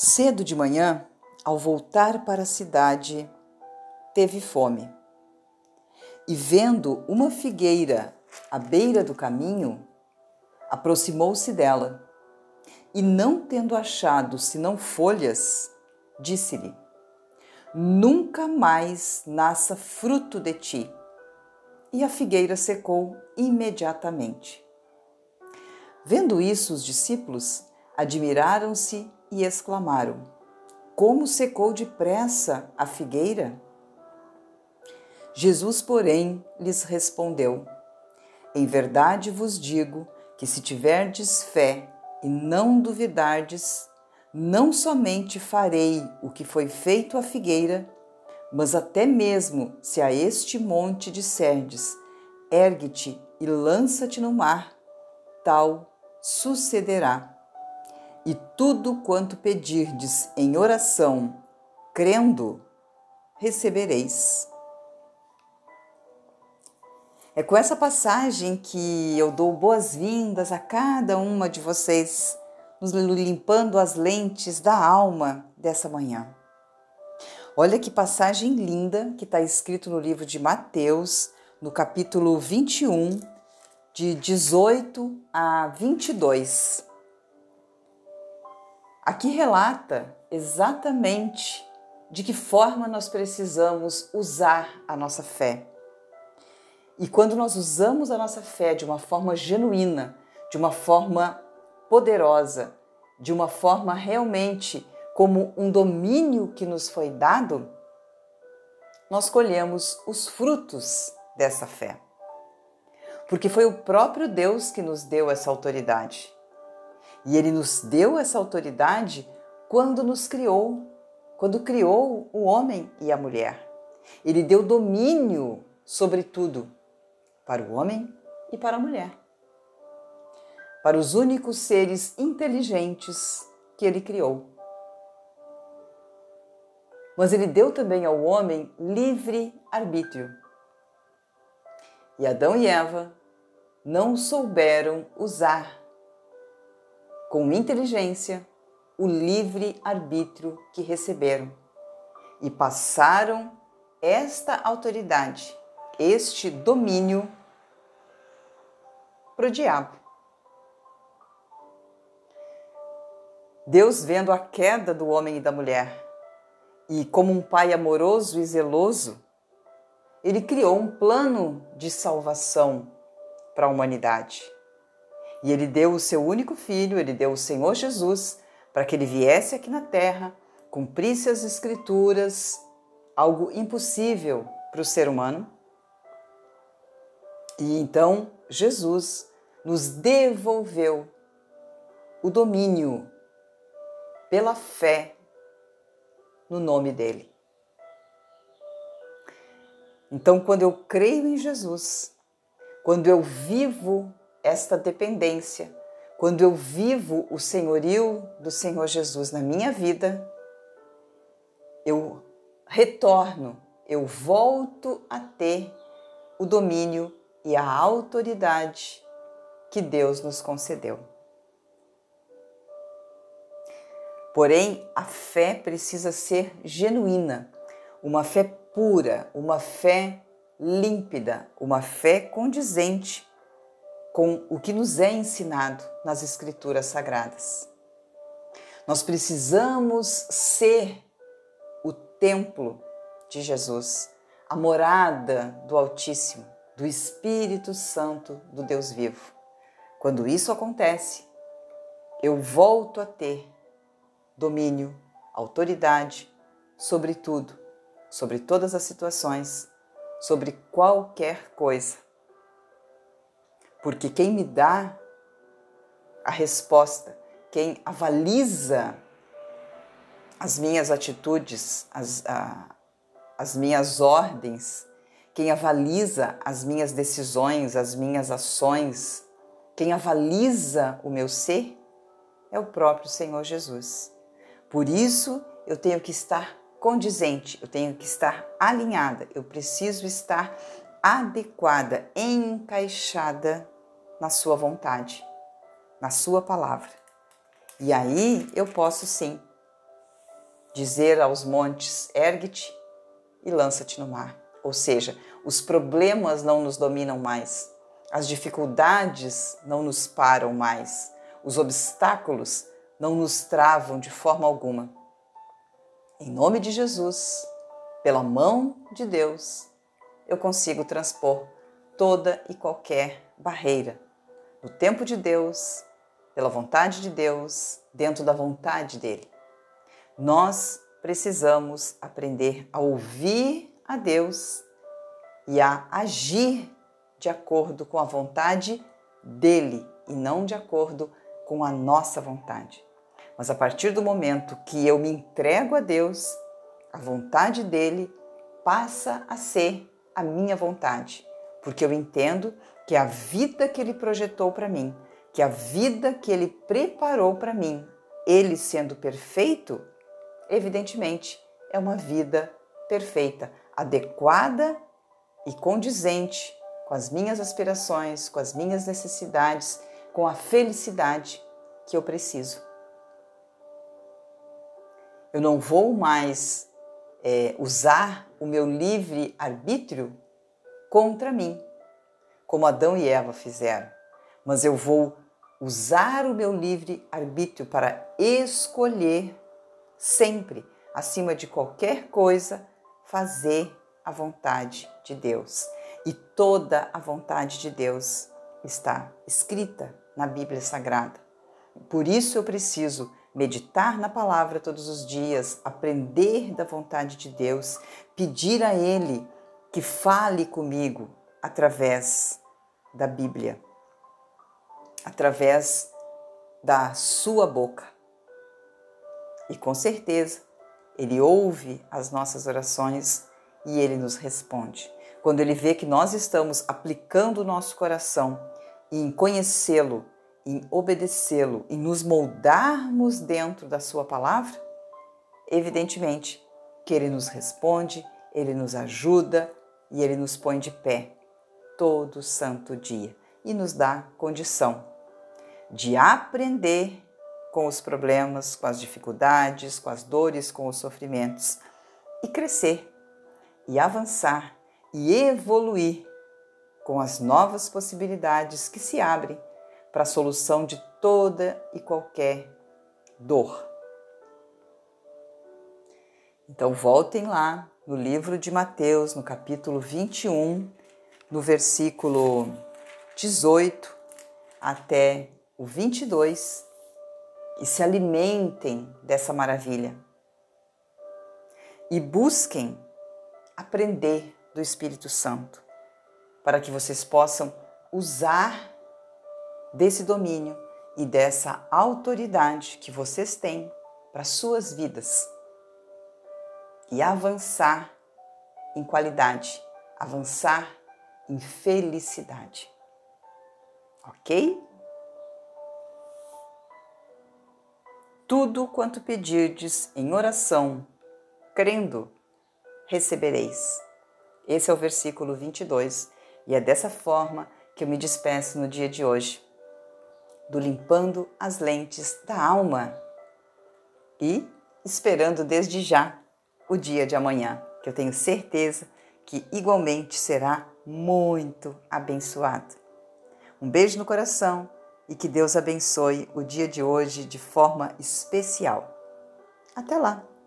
Cedo de manhã, ao voltar para a cidade, teve fome. E vendo uma figueira à beira do caminho, aproximou-se dela. E não tendo achado senão folhas, disse-lhe: Nunca mais nasça fruto de ti. E a figueira secou imediatamente. Vendo isso, os discípulos admiraram-se e exclamaram: Como secou depressa a figueira? Jesus, porém, lhes respondeu: Em verdade vos digo que se tiverdes fé e não duvidardes, não somente farei o que foi feito à figueira, mas até mesmo se a este monte disserdes: ergue-te e lança-te no mar, tal sucederá. E tudo quanto pedirdes em oração, crendo, recebereis. É com essa passagem que eu dou boas-vindas a cada uma de vocês, nos limpando as lentes da alma dessa manhã. Olha que passagem linda que está escrito no livro de Mateus, no capítulo 21, de 18 a 22. Aqui relata exatamente de que forma nós precisamos usar a nossa fé e quando nós usamos a nossa fé de uma forma genuína, de uma forma poderosa, de uma forma realmente como um domínio que nos foi dado, nós colhemos os frutos dessa fé. Porque foi o próprio Deus que nos deu essa autoridade. E ele nos deu essa autoridade quando nos criou, quando criou o homem e a mulher. Ele deu domínio sobre tudo para o homem e para a mulher. Para os únicos seres inteligentes que ele criou. Mas ele deu também ao homem livre arbítrio. E Adão e Eva não souberam usar com inteligência o livre arbítrio que receberam e passaram esta autoridade, este domínio para o diabo. Deus, vendo a queda do homem e da mulher, e como um pai amoroso e zeloso, ele criou um plano de salvação para a humanidade. E ele deu o seu único filho, ele deu o Senhor Jesus, para que ele viesse aqui na terra, cumprisse as escrituras, algo impossível para o ser humano. E então Jesus nos devolveu o domínio pela fé no nome dele. Então, quando eu creio em Jesus, quando eu vivo esta dependência, quando eu vivo o senhorio do Senhor Jesus na minha vida, eu retorno, eu volto a ter o domínio e a autoridade que Deus nos concedeu. Porém, a fé precisa ser genuína, uma fé pura, uma fé límpida, uma fé condizente com o que nos é ensinado nas Escrituras Sagradas. Nós precisamos ser o templo de Jesus, a morada do Altíssimo, do Espírito Santo do Deus vivo. Quando isso acontece, eu volto a ter domínio, autoridade sobre tudo, sobre todas as situações, sobre qualquer coisa. Porque quem me dá a resposta, quem avaliza as minhas atitudes, as, a, as minhas ordens, quem avaliza as minhas decisões, as minhas ações, quem avaliza o meu ser é o próprio Senhor Jesus. Por isso, eu tenho que estar condizente, eu tenho que estar alinhada, eu preciso estar adequada, encaixada na Sua vontade, na Sua palavra. E aí eu posso sim dizer aos montes: ergue-te e lança-te no mar. Ou seja, os problemas não nos dominam mais, as dificuldades não nos param mais, os obstáculos não nos travam de forma alguma. Em nome de Jesus, pela mão de Deus, eu consigo transpor toda e qualquer barreira. No tempo de Deus, pela vontade de Deus, dentro da vontade dele. Nós precisamos aprender a ouvir a Deus e a agir de acordo com a vontade dele e não de acordo com a nossa vontade. Mas a partir do momento que eu me entrego a Deus, a vontade dele passa a ser a minha vontade, porque eu entendo que a vida que ele projetou para mim, que a vida que ele preparou para mim, ele sendo perfeito, evidentemente é uma vida perfeita, adequada e condizente com as minhas aspirações, com as minhas necessidades, com a felicidade que eu preciso. Eu não vou mais é, usar o meu livre arbítrio contra mim, como Adão e Eva fizeram, mas eu vou usar o meu livre arbítrio para escolher sempre, acima de qualquer coisa, fazer a vontade de Deus. E toda a vontade de Deus está escrita na Bíblia Sagrada. Por isso eu preciso meditar na palavra todos os dias, aprender da vontade de Deus, pedir a Ele que fale comigo através da Bíblia, através da Sua boca. E com certeza, Ele ouve as nossas orações e Ele nos responde. Quando Ele vê que nós estamos aplicando o nosso coração em conhecê-lo, em obedecê-lo, em nos moldarmos dentro da Sua palavra, evidentemente que Ele nos responde, Ele nos ajuda e Ele nos põe de pé todo santo dia e nos dá condição de aprender com os problemas, com as dificuldades, com as dores, com os sofrimentos e crescer e avançar e evoluir com as novas possibilidades que se abrem para a solução de toda e qualquer dor. Então voltem lá no livro de Mateus, no capítulo 21, no versículo 18 até o 22 e se alimentem dessa maravilha. E busquem aprender do Espírito Santo, para que vocês possam usar desse domínio e dessa autoridade que vocês têm para suas vidas e avançar em qualidade, avançar em felicidade. Ok? Tudo quanto pedirdes em oração, crendo, recebereis. Esse é o versículo 22 e é dessa forma que eu me despeço no dia de hoje do limpando as lentes da alma e esperando desde já o dia de amanhã, que eu tenho certeza que igualmente será muito abençoado. Um beijo no coração e que Deus abençoe o dia de hoje de forma especial. Até lá!